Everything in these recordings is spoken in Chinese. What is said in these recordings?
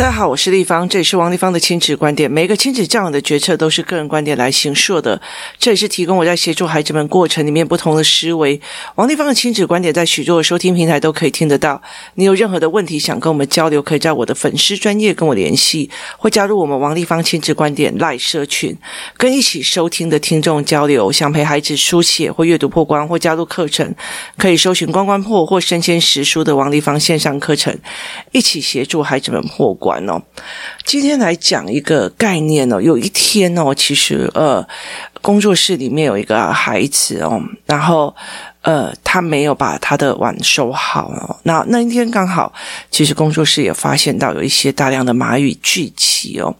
大家好，我是丽芳，这里是王丽芳的亲子观点。每一个亲子教养的决策都是个人观点来形塑的，这也是提供我在协助孩子们过程里面不同的思维。王丽芳的亲子观点在许多的收听平台都可以听得到。你有任何的问题想跟我们交流，可以在我的粉丝专业跟我联系，或加入我们王丽芳亲子观点赖社群，跟一起收听的听众交流。想陪孩子书写或阅读破关，或加入课程，可以搜寻关关破或身先实书的王丽芳线上课程，一起协助孩子们破关。哦，今天来讲一个概念哦。有一天哦，其实呃，工作室里面有一个孩子哦，然后呃，他没有把他的碗收好哦。那那一天刚好，其实工作室也发现到有一些大量的蚂蚁聚集哦。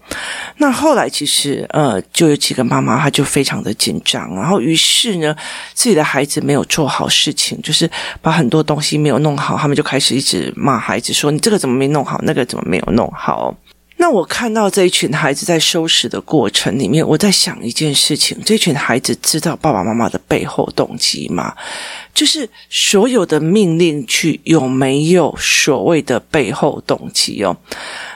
那后来其实呃，就有几个妈妈，她就非常的紧张，然后于是呢，自己的孩子没有做好事情，就是把很多东西没有弄好，他们就开始一直骂孩子说：“你这个怎么没弄好？那个怎么没有弄好？”那我看到这一群孩子在收拾的过程里面，我在想一件事情：这群孩子知道爸爸妈妈的背后动机吗？就是所有的命令去有没有所谓的背后动机哦？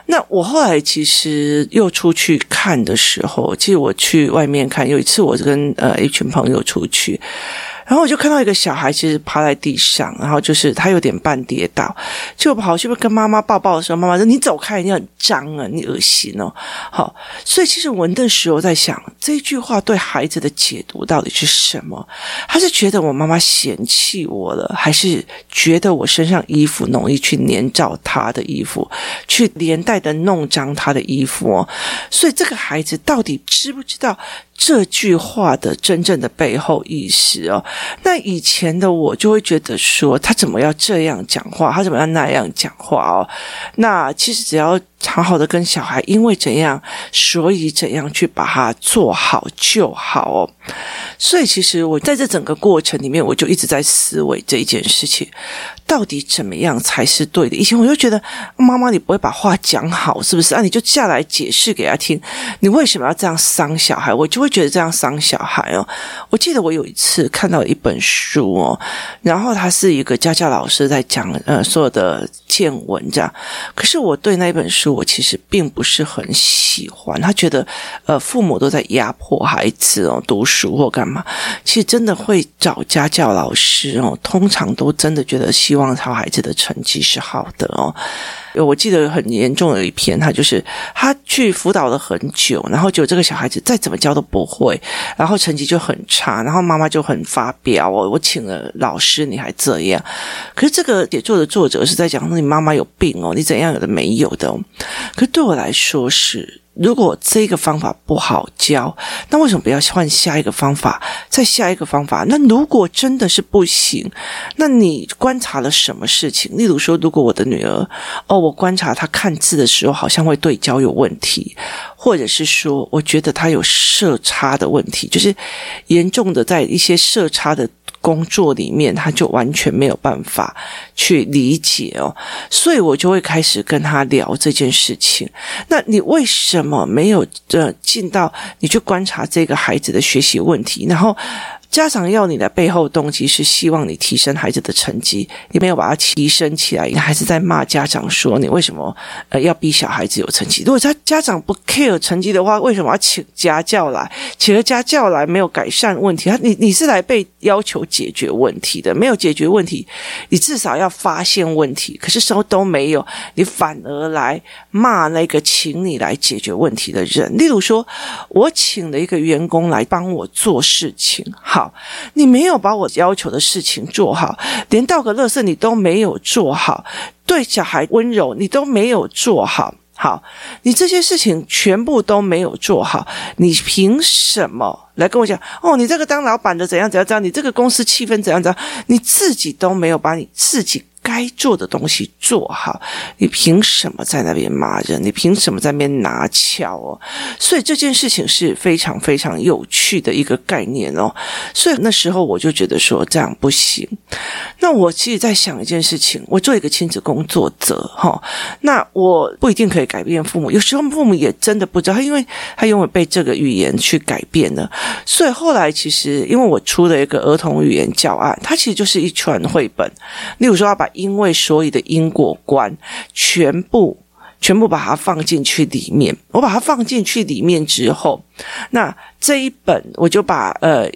那我后来其实又出去看的时候，其实我去外面看，有一次我跟呃一群朋友出去。然后我就看到一个小孩，其实趴在地上，然后就是他有点半跌倒，就跑去跟妈妈抱抱的时候，妈妈说：“你走开，你很脏啊，你恶心哦。”好，所以其实我那时候在想，这句话对孩子的解读到底是什么？他是觉得我妈妈嫌弃我了，还是觉得我身上衣服容易去粘着他的衣服，去连带的弄脏他的衣服哦？所以这个孩子到底知不知道？这句话的真正的背后意思哦，那以前的我就会觉得说，他怎么要这样讲话，他怎么要那样讲话哦？那其实只要。好好的跟小孩，因为怎样，所以怎样去把它做好就好哦。所以其实我在这整个过程里面，我就一直在思维这一件事情，到底怎么样才是对的？以前我就觉得，妈妈你不会把话讲好，是不是啊？你就下来解释给他听，你为什么要这样伤小孩？我就会觉得这样伤小孩哦。我记得我有一次看到一本书哦，然后他是一个家教老师在讲呃所有的见闻这样，可是我对那本书。我其实并不是很喜欢，他觉得，呃，父母都在压迫孩子哦，读书或干嘛。其实真的会找家教老师哦，通常都真的觉得希望他孩子的成绩是好的哦。我记得很严重的一篇，他就是他去辅导了很久，然后就这个小孩子再怎么教都不会，然后成绩就很差，然后妈妈就很发飙哦，我请了老师你还这样，可是这个写作的作者是在讲说你妈妈有病哦，你怎样有的没有的，可对我来说是。如果这个方法不好教，那为什么不要换下一个方法？再下一个方法？那如果真的是不行，那你观察了什么事情？例如说，如果我的女儿，哦，我观察她看字的时候好像会对焦有问题，或者是说，我觉得她有色差的问题，就是严重的在一些色差的。工作里面，他就完全没有办法去理解哦，所以我就会开始跟他聊这件事情。那你为什么没有呃进到你去观察这个孩子的学习问题，然后？家长要你的背后动机是希望你提升孩子的成绩，你没有把它提升起来，你还是在骂家长说你为什么呃要逼小孩子有成绩？如果他家长不 care 成绩的话，为什么要请家教来？请了家教来没有改善问题，他你你是来被要求解决问题的，没有解决问题，你至少要发现问题，可是什么都没有，你反而来骂那个请你来解决问题的人。例如说，我请了一个员工来帮我做事情，好。你没有把我要求的事情做好，连倒个垃圾你都没有做好，对小孩温柔你都没有做好，好，你这些事情全部都没有做好，你凭什么来跟我讲？哦，你这个当老板的怎样怎样怎样，你这个公司气氛怎样怎样，你自己都没有把你自己。该做的东西做好，你凭什么在那边骂人？你凭什么在那边拿翘哦？所以这件事情是非常非常有趣的一个概念哦。所以那时候我就觉得说这样不行。那我其实在想一件事情，我做一个亲子工作者哈，那我不一定可以改变父母，有时候父母也真的不知道，因为他因为被这个语言去改变了。所以后来其实因为我出了一个儿童语言教案，它其实就是一串绘本，例如说要把。因为所有的因果观全部全部把它放进去里面。我把它放进去里面之后，那这一本我就把呃，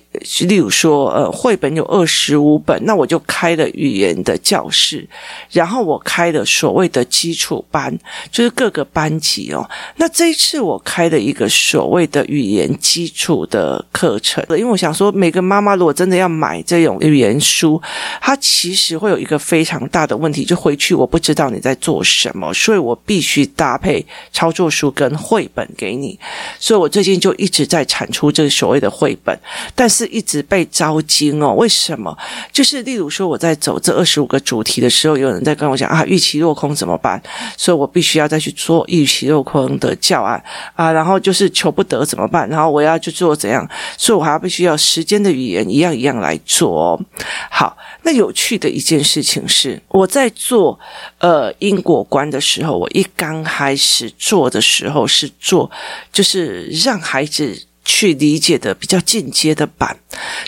例如说呃，绘本有二十五本，那我就开了语言的教室，然后我开了所谓的基础班，就是各个班级哦。那这一次我开了一个所谓的语言基础的课程，因为我想说，每个妈妈如果真的要买这种语言书，它其实会有一个非常大的问题，就回去我不知道你在做什么，所以我必须搭配操作书跟绘本给你。所以我最近就就一直在产出这个所谓的绘本，但是一直被招惊哦。为什么？就是例如说我在走这二十五个主题的时候，有人在跟我讲啊，预期落空怎么办？所以我必须要再去做预期落空的教案啊，然后就是求不得怎么办？然后我要去做怎样？所以我还要必须要时间的语言一样一样来做哦。好，那有趣的一件事情是，我在做呃因果观的时候，我一刚开始做的时候是做就是让孩孩子。去理解的比较进阶的版，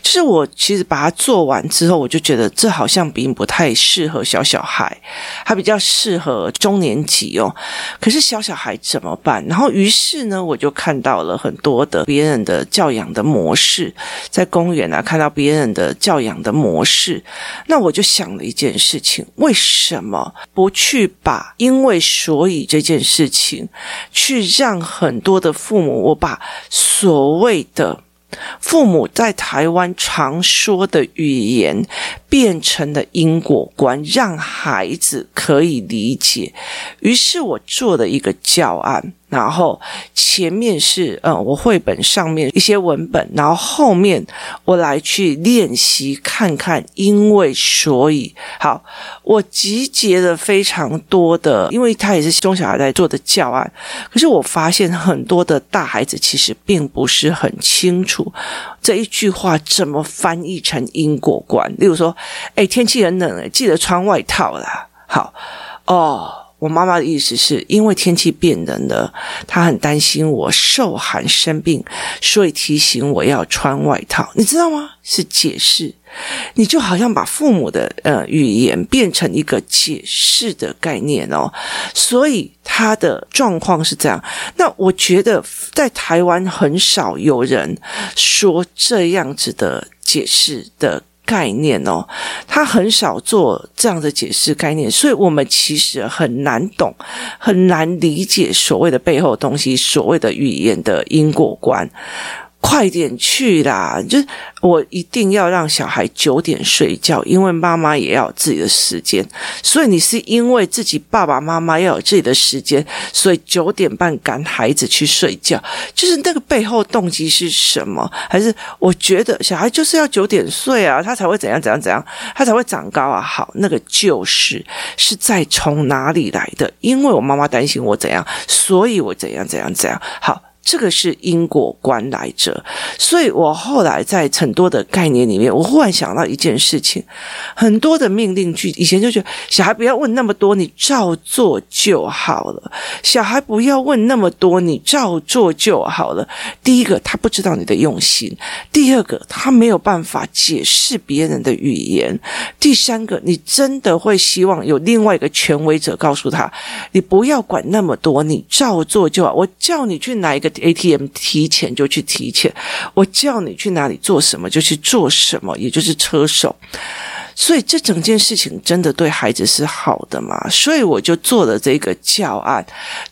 就是我其实把它做完之后，我就觉得这好像并不太适合小小孩，它比较适合中年级哦。可是小小孩怎么办？然后于是呢，我就看到了很多的别人的教养的模式，在公园啊看到别人的教养的模式，那我就想了一件事情：为什么不去把因为所以这件事情，去让很多的父母，我把所谓的父母在台湾常说的语言，变成了因果观，让孩子可以理解。于是我做了一个教案。然后前面是嗯，我绘本上面一些文本，然后后面我来去练习看看，因为所以好，我集结了非常多的，因为他也是中小孩在做的教案，可是我发现很多的大孩子其实并不是很清楚这一句话怎么翻译成因果观。例如说，哎，天气很冷，哎，记得穿外套啦。好哦。我妈妈的意思是因为天气变冷了，她很担心我受寒生病，所以提醒我要穿外套。你知道吗？是解释，你就好像把父母的呃语言变成一个解释的概念哦。所以他的状况是这样。那我觉得在台湾很少有人说这样子的解释的。概念哦，他很少做这样的解释概念，所以我们其实很难懂，很难理解所谓的背后东西，所谓的语言的因果观。快点去啦！就是我一定要让小孩九点睡觉，因为妈妈也要有自己的时间。所以你是因为自己爸爸妈妈要有自己的时间，所以九点半赶孩子去睡觉。就是那个背后动机是什么？还是我觉得小孩就是要九点睡啊，他才会怎样怎样怎样，他才会长高啊？好，那个就是是在从哪里来的？因为我妈妈担心我怎样，所以我怎样怎样怎样。好。这个是因果观来着，所以我后来在很多的概念里面，我忽然想到一件事情：很多的命令句，以前就觉得小孩不要问那么多，你照做就好了。小孩不要问那么多，你照做就好了。第一个，他不知道你的用心；第二个，他没有办法解释别人的语言；第三个，你真的会希望有另外一个权威者告诉他：你不要管那么多，你照做就好。我叫你去哪一个？ATM 提钱就去提钱，我叫你去哪里做什么就去做什么，也就是车手。所以这整件事情真的对孩子是好的吗？所以我就做了这个教案，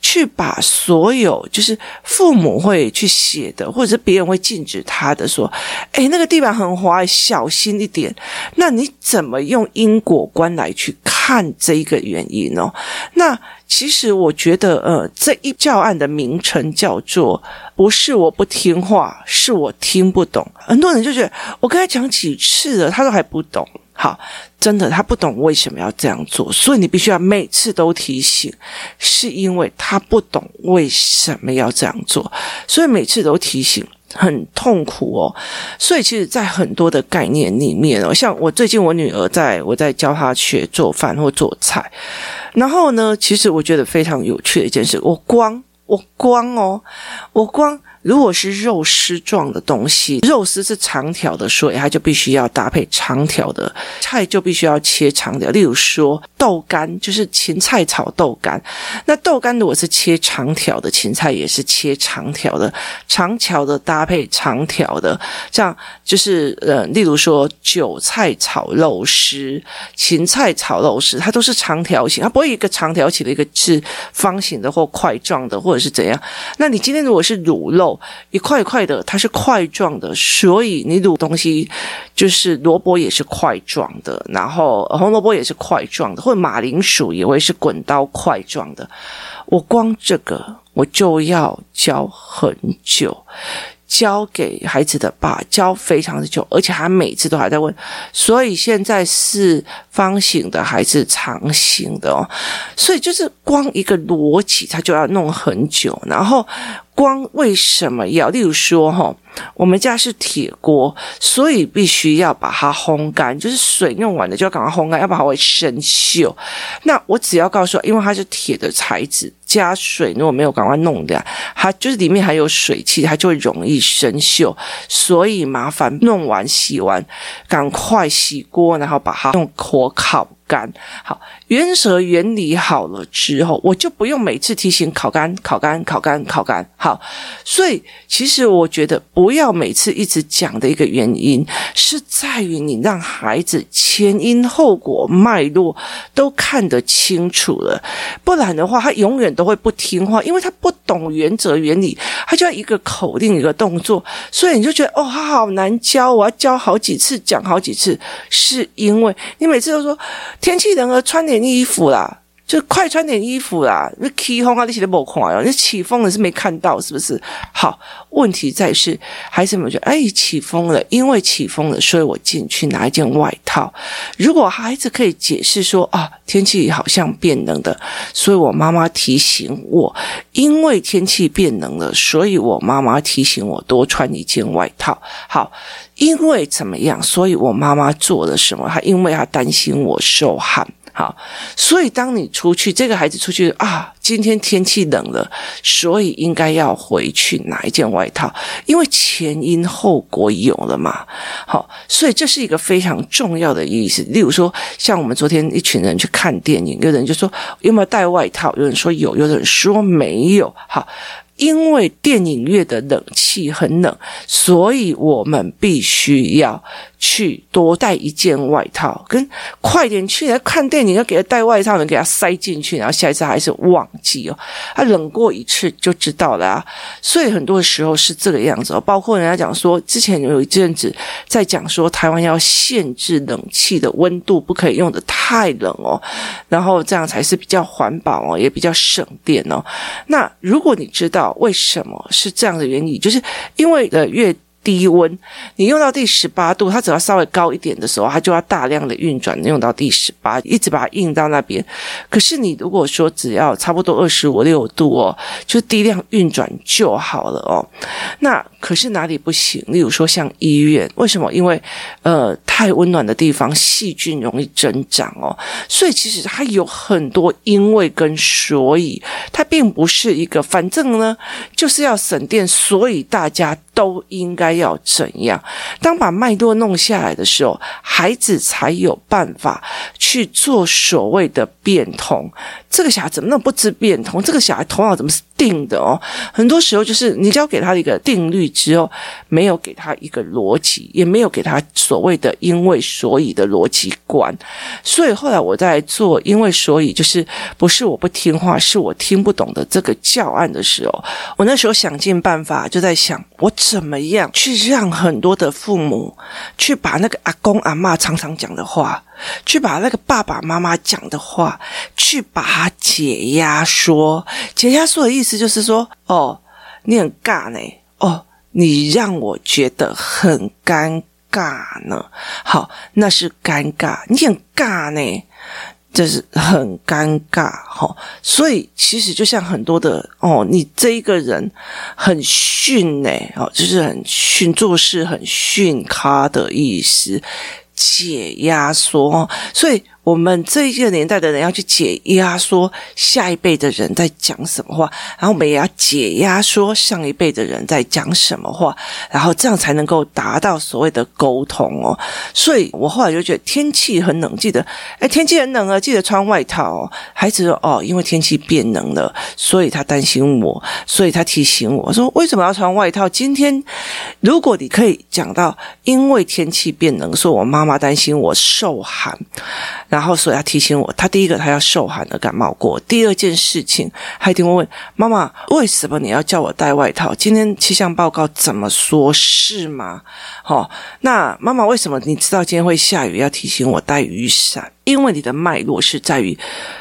去把所有就是父母会去写的，或者是别人会禁止他的说，诶，那个地板很滑，小心一点。那你怎么用因果观来去看这一个原因呢？那其实我觉得，呃，这一教案的名称叫做“不是我不听话，是我听不懂”。很多人就觉得我跟他讲几次了，他都还不懂。好，真的，他不懂为什么要这样做，所以你必须要每次都提醒，是因为他不懂为什么要这样做，所以每次都提醒，很痛苦哦。所以其实，在很多的概念里面哦，像我最近我女儿在我在教她学做饭或做菜，然后呢，其实我觉得非常有趣的一件事，我光我光哦，我光。如果是肉丝状的东西，肉丝是长条的，所以它就必须要搭配长条的菜，就必须要切长条。例如说豆干，就是芹菜炒豆干，那豆干如果是切长条的，芹菜也是切长条的，长条的搭配长条的，这样就是呃，例如说韭菜炒肉丝、芹菜炒肉丝，它都是长条形，它不会一个长条形的，一个是方形的或块状的，或者是怎样。那你今天如果是卤肉，一块一块的，它是块状的，所以你卤东西就是萝卜也是块状的，然后红萝卜也是块状的，或者马铃薯也会是滚刀块状的。我光这个我就要教很久。教给孩子的吧，教非常的久，而且他每次都还在问，所以现在是方形的还是长形的哦？所以就是光一个逻辑，他就要弄很久，然后。光为什么要？例如说，哈，我们家是铁锅，所以必须要把它烘干，就是水用完了就要赶快烘干，要不然它会生锈。那我只要告诉，因为它是铁的材质，加水如果没有赶快弄掉，它就是里面还有水汽，它就会容易生锈。所以麻烦弄完洗完，赶快洗锅，然后把它用火烤。干好，原则原理好了之后，我就不用每次提醒烤干、烤干、烤干、烤干。好，所以其实我觉得不不要每次一直讲的一个原因，是在于你让孩子前因后果脉络都看得清楚了，不然的话，他永远都会不听话，因为他不懂原则原理，他就要一个口令一个动作，所以你就觉得哦，他好难教，我要教好几次，讲好几次，是因为你每次都说。天气冷了，穿点衣服啦，就快穿点衣服啦。那起风啊，那些都没看哦，那起风了是没看到，是不是？好，问题在是孩子们觉得，哎，起风了，因为起风了，所以我进去拿一件外套。如果孩子可以解释说啊，天气好像变冷的，所以我妈妈提醒我，因为天气变冷了，所以我妈妈提醒我多穿一件外套。好。因为怎么样，所以我妈妈做了什么？她因为她担心我受寒，好，所以当你出去，这个孩子出去啊，今天天气冷了，所以应该要回去拿一件外套，因为前因后果有了嘛，好，所以这是一个非常重要的意思。例如说，像我们昨天一群人去看电影，有人就说有没有带外套，有人说有，有人说没有，好。因为电影院的冷气很冷，所以我们必须要去多带一件外套，跟快点去来看电影，要给他带外套，能给他塞进去，然后下一次还是忘记哦，他冷过一次就知道了啊。所以很多时候是这个样子哦，包括人家讲说，之前有一阵子在讲说，台湾要限制冷气的温度，不可以用得太冷哦，然后这样才是比较环保哦，也比较省电哦。那如果你知道为什么是这样的原理，就是因为呃越。低温，你用到第十八度，它只要稍微高一点的时候，它就要大量的运转，用到第十八，一直把它运到那边。可是你如果说只要差不多二十五六度哦，就低量运转就好了哦。那可是哪里不行？例如说像医院，为什么？因为呃太温暖的地方细菌容易增长哦，所以其实它有很多因为跟所以，它并不是一个反正呢就是要省电，所以大家都应该。要怎样？当把脉络弄下来的时候，孩子才有办法去做所谓的变通。这个小孩怎么那么不知变通？这个小孩头脑怎么是定的哦？很多时候就是你只要给他一个定律之后，没有给他一个逻辑，也没有给他所谓的因为所以的逻辑观。所以后来我在做因为所以，就是不是我不听话，是我听不懂的这个教案的时候，我那时候想尽办法，就在想我怎么样去让很多的父母去把那个阿公阿嬷常常讲的话。去把那个爸爸妈妈讲的话，去把它解压缩。解压缩的意思就是说，哦，你很尬呢，哦，你让我觉得很尴尬呢。好，那是尴尬，你很尬呢，就是很尴尬。哈，所以其实就像很多的哦，你这一个人很逊呢，哦，就是很逊，做事很逊咖的意思。解压缩，所以我们这一个年代的人要去解压，说下一辈的人在讲什么话，然后我们也要解压，说上一辈的人在讲什么话，然后这样才能够达到所谓的沟通哦。所以我后来就觉得天气很冷，记得哎，天气很冷啊，记得穿外套哦。孩子说哦，因为天气变冷了，所以他担心我，所以他提醒我说为什么要穿外套？今天如果你可以讲到因为天气变冷，说我妈妈担心我受寒。然后，所以他提醒我，他第一个他要受寒而感冒过。第二件事情，他一定会问妈妈：为什么你要叫我带外套？今天气象报告怎么说？是吗？好、那妈妈为什么你知道今天会下雨，要提醒我带雨伞？因为你的脉络是在于，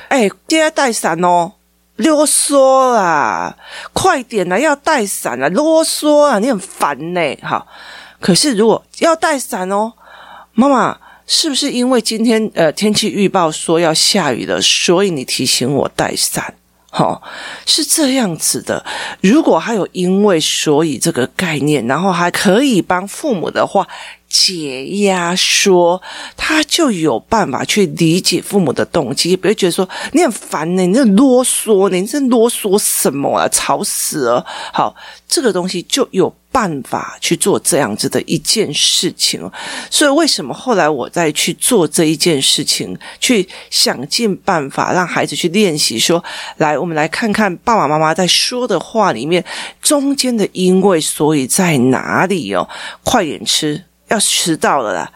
哎，今天带伞哦，啰嗦啦，快点啦，要带伞啦，啰嗦啊，你很烦呢。好，可是如果要带伞哦，妈妈。是不是因为今天呃天气预报说要下雨了，所以你提醒我带伞？哈、哦，是这样子的。如果还有因为所以这个概念，然后还可以帮父母的话解压，说他就有办法去理解父母的动机，不会觉得说你很烦呢，你这啰嗦呢，你这啰嗦什么啊，吵死了。好，这个东西就有。办法去做这样子的一件事情，所以为什么后来我再去做这一件事情，去想尽办法让孩子去练习说，来，我们来看看爸爸妈妈在说的话里面中间的因为所以在哪里哦？快点吃，要迟到了啦！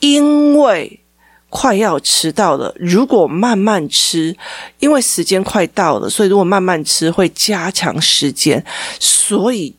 因为快要迟到了，如果慢慢吃，因为时间快到了，所以如果慢慢吃会加强时间，所以。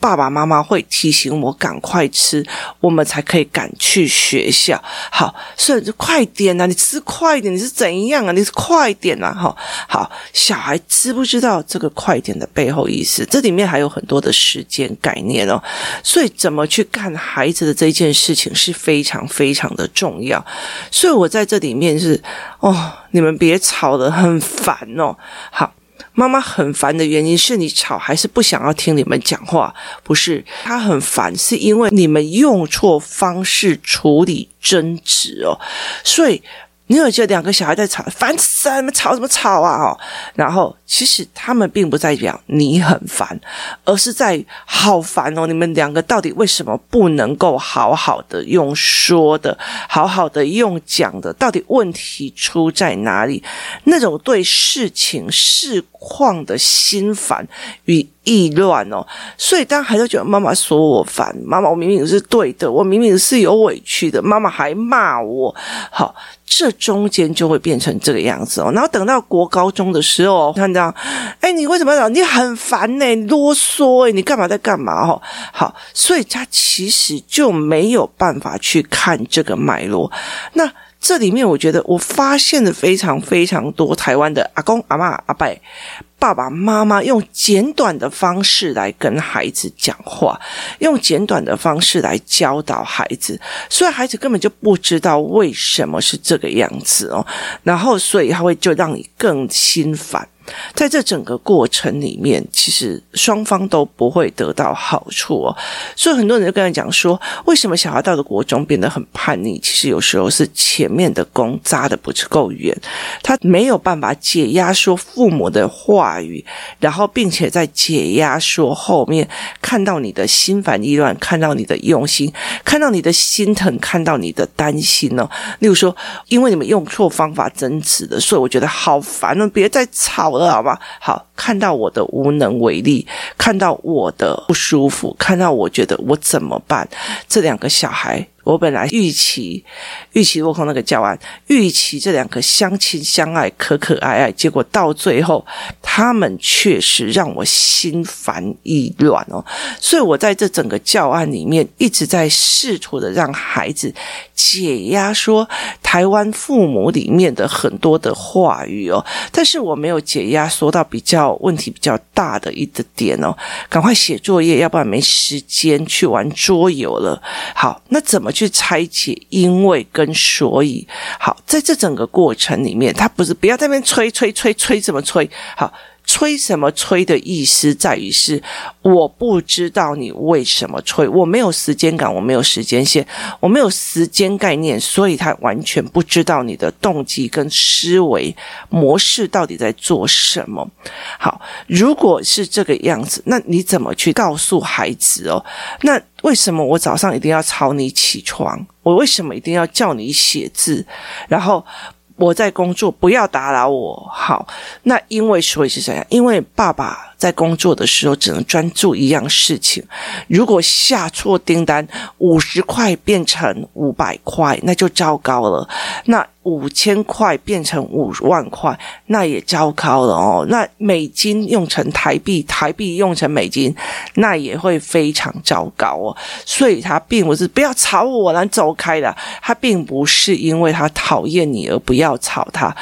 爸爸妈妈会提醒我赶快吃，我们才可以赶去学校。好，所以快点啊！你吃快一点，你是怎样啊？你是快点啊！好，好，小孩知不知道这个快点的背后意思？这里面还有很多的时间概念哦。所以怎么去看孩子的这件事情是非常非常的重要。所以我在这里面是哦，你们别吵了，很烦哦。好。妈妈很烦的原因是你吵还是不想要听你们讲话？不是，她很烦，是因为你们用错方式处理争执哦，所以。你有觉得两个小孩在吵，烦死了！你们吵什么吵啊？哦，然后其实他们并不在讲你很烦，而是在好烦哦！你们两个到底为什么不能够好好的用说的，好好的用讲的？到底问题出在哪里？那种对事情事况的心烦与意乱哦，所以当孩子觉得妈妈说我烦，妈妈我明明是对的，我明明是有委屈的，妈妈还骂我，好。这中间就会变成这个样子哦，然后等到国高中的时候，看到，哎，你为什么要？你很烦呢，啰嗦诶，你干嘛在干嘛？哦，好，所以他其实就没有办法去看这个脉络。那这里面，我觉得我发现了非常非常多台湾的阿公、阿嬷、阿伯。爸爸妈妈用简短的方式来跟孩子讲话，用简短的方式来教导孩子，所以孩子根本就不知道为什么是这个样子哦，然后所以他会就让你更心烦。在这整个过程里面，其实双方都不会得到好处哦。所以很多人就跟他讲说，为什么小孩到了国中变得很叛逆？其实有时候是前面的功扎的不是够远，他没有办法解压说父母的话语，然后并且在解压说后面看到你的心烦意乱，看到你的用心，看到你的心疼，看到你的担心哦。例如说，因为你们用错方法争执的，所以我觉得好烦哦，别再吵好吧，好，看到我的无能为力，看到我的不舒服，看到我觉得我怎么办？这两个小孩。我本来预期预期落空那个教案，预期这两个相亲相爱、可可爱爱，结果到最后，他们确实让我心烦意乱哦。所以我在这整个教案里面一直在试图的让孩子解压，说台湾父母里面的很多的话语哦，但是我没有解压，说到比较问题比较大的一个点哦，赶快写作业，要不然没时间去玩桌游了。好，那怎么？去拆解因为跟所以，好，在这整个过程里面，他不是不要在那边催催催催，怎么催？好，催什么催的意思在于是我不知道你为什么催，我没有时间感，我没有时间线，我没有时间概念，所以他完全不知道你的动机跟思维模式到底在做什么。好，如果是这个样子，那你怎么去告诉孩子哦？那为什么我早上一定要吵你起床？我为什么一定要叫你写字？然后。我在工作，不要打扰我。好，那因为所以是怎样？因为爸爸在工作的时候只能专注一样事情。如果下错订单，五十块变成五百块，那就糟糕了。那五千块变成五万块，那也糟糕了哦。那美金用成台币，台币用成美金，那也会非常糟糕哦。所以他并不是不要吵我，了走开了。他并不是因为他讨厌你而不要吵他，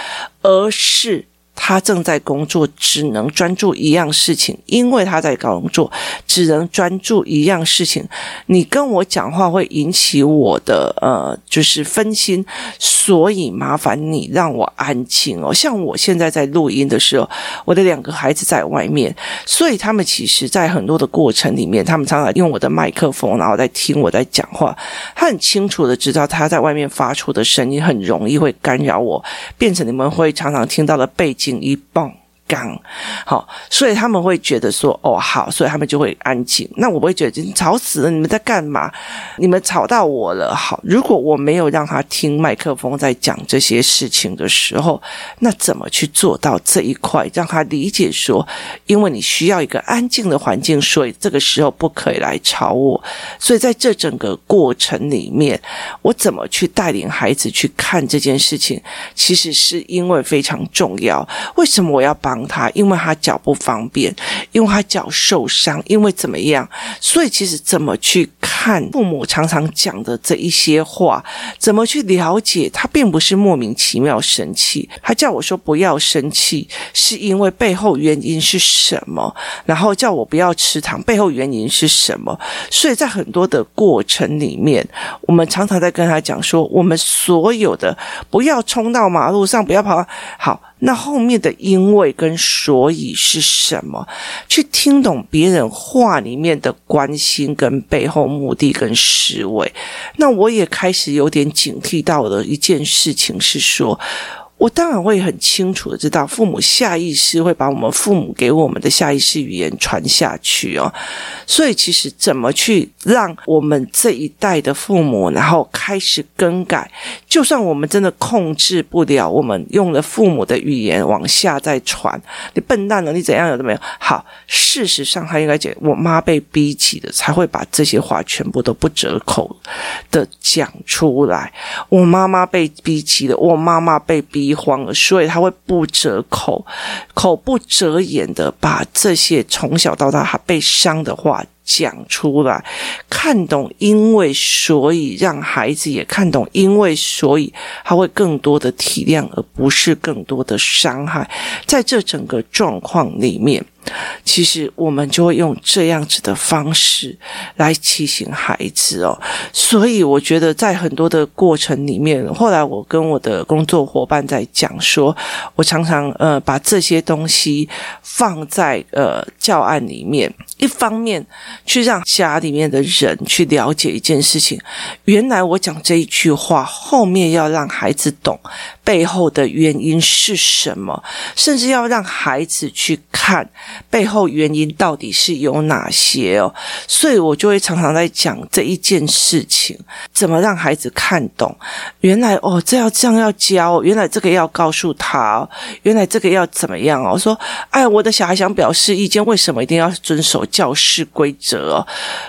而是。他正在工作，只能专注一样事情，因为他在工作，只能专注一样事情。你跟我讲话会引起我的呃，就是分心，所以麻烦你让我安静哦。像我现在在录音的时候，我的两个孩子在外面，所以他们其实在很多的过程里面，他们常常用我的麦克风，然后在听我在讲话。他很清楚的知道他在外面发出的声音很容易会干扰我，变成你们会常常听到的背景。一棒。刚好，所以他们会觉得说：“哦，好。”所以他们就会安静。那我不会觉得吵死了，你们在干嘛？你们吵到我了。好，如果我没有让他听麦克风在讲这些事情的时候，那怎么去做到这一块，让他理解说，因为你需要一个安静的环境，所以这个时候不可以来吵我。所以在这整个过程里面，我怎么去带领孩子去看这件事情，其实是因为非常重要。为什么我要帮？他，因为他脚不方便，因为他脚受伤，因为怎么样？所以其实怎么去看父母常常讲的这一些话，怎么去了解？他并不是莫名其妙生气，他叫我说不要生气，是因为背后原因是什么？然后叫我不要吃糖，背后原因是什么？所以在很多的过程里面，我们常常在跟他讲说，我们所有的不要冲到马路上，不要跑，好。那后面的因为跟所以是什么？去听懂别人话里面的关心跟背后目的跟思维。那我也开始有点警惕到了一件事情，是说。我当然会很清楚的知道，父母下意识会把我们父母给我们的下意识语言传下去哦。所以，其实怎么去让我们这一代的父母，然后开始更改，就算我们真的控制不了，我们用了父母的语言往下再传，你笨蛋了，你怎样有都没有。好，事实上他应该讲，我妈被逼急的，才会把这些话全部都不折口的讲出来。我妈妈被逼急了，我妈妈被逼。慌了，所以他会不折口、口不择言的把这些从小到大他被伤的话讲出来，看懂因为所以，让孩子也看懂因为所以，他会更多的体谅，而不是更多的伤害。在这整个状况里面。其实我们就会用这样子的方式来提醒孩子哦，所以我觉得在很多的过程里面，后来我跟我的工作伙伴在讲说，我常常呃把这些东西放在呃教案里面，一方面去让家里面的人去了解一件事情，原来我讲这一句话后面要让孩子懂背后的原因是什么，甚至要让孩子去看。背后原因到底是有哪些哦？所以我就会常常在讲这一件事情，怎么让孩子看懂？原来哦，这要这样要教，原来这个要告诉他，原来这个要怎么样哦？我说，哎，我的小孩想表示意见，为什么一定要遵守教室规则？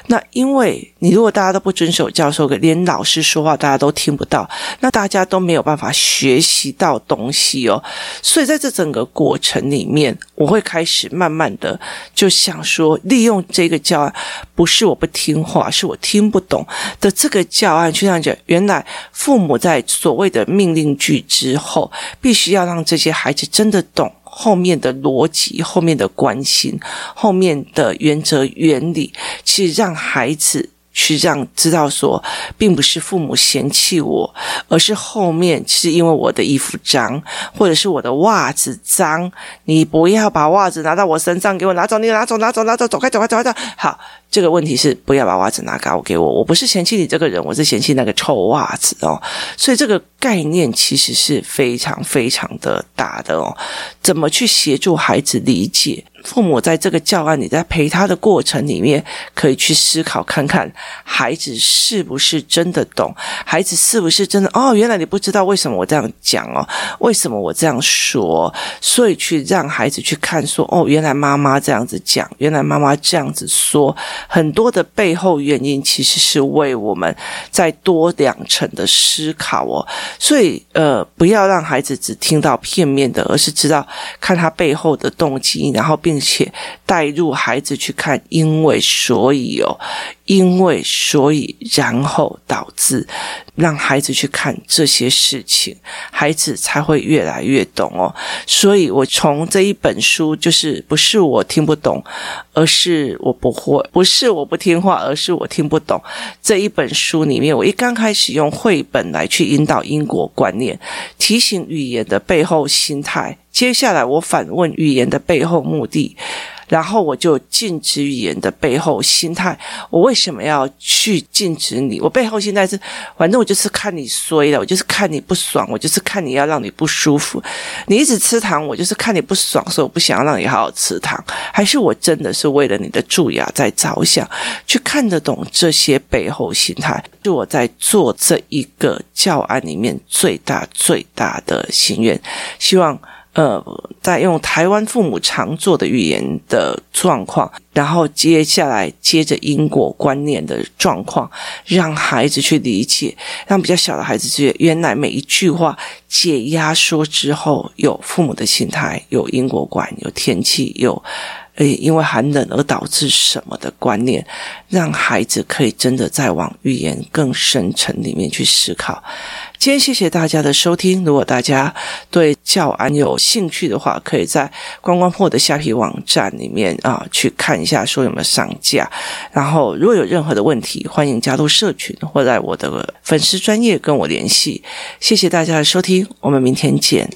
那因为你如果大家都不遵守教授，连老师说话大家都听不到，那大家都没有办法学习到东西哦。所以在这整个过程里面，我会开始慢慢。的就想说，利用这个教案，不是我不听话，是我听不懂的这个教案，去让讲，原来父母在所谓的命令句之后，必须要让这些孩子真的懂后面的逻辑、后面的关心、后面的原则原理，去让孩子。去让知道说，并不是父母嫌弃我，而是后面是因为我的衣服脏，或者是我的袜子脏，你不要把袜子拿到我身上，给我拿走，你拿走，拿走，拿走，走开，走开，走开，走。好，这个问题是不要把袜子拿给我，给我，我不是嫌弃你这个人，我是嫌弃那个臭袜子哦。所以这个概念其实是非常非常的大的哦。怎么去协助孩子理解？父母在这个教案里，在陪他的过程里面，可以去思考看看，孩子是不是真的懂，孩子是不是真的哦？原来你不知道为什么我这样讲哦，为什么我这样说？所以去让孩子去看说，哦，原来妈妈这样子讲，原来妈妈这样子说，很多的背后原因其实是为我们再多两层的思考哦。所以呃，不要让孩子只听到片面的，而是知道看他背后的动机，然后并。并且带入孩子去看，因为所以哦，因为所以，然后导致让孩子去看这些事情，孩子才会越来越懂哦。所以我从这一本书，就是不是我听不懂，而是我不会；不是我不听话，而是我听不懂。这一本书里面，我一刚开始用绘本来去引导因果观念，提醒语言的背后心态。接下来我反问语言的背后目的，然后我就禁止语言的背后心态。我为什么要去禁止你？我背后心态是，反正我就是看你衰了，我就是看你不爽，我就是看你要让你不舒服。你一直吃糖，我就是看你不爽，所以我不想要让你好好吃糖。还是我真的是为了你的蛀牙在着想，去看得懂这些背后心态，是我在做这一个教案里面最大最大的心愿，希望。呃，在用台湾父母常做的语言的状况，然后接下来接着因果观念的状况，让孩子去理解，让比较小的孩子觉得，原来每一句话解压缩之后，有父母的心态，有因果观，有天气，有。诶，因为寒冷而导致什么的观念，让孩子可以真的再往语言更深层里面去思考。今天谢谢大家的收听。如果大家对教案有兴趣的话，可以在观光破的虾皮网站里面啊去看一下，说有没有上架。然后如果有任何的问题，欢迎加入社群或在我的粉丝专业跟我联系。谢谢大家的收听，我们明天见。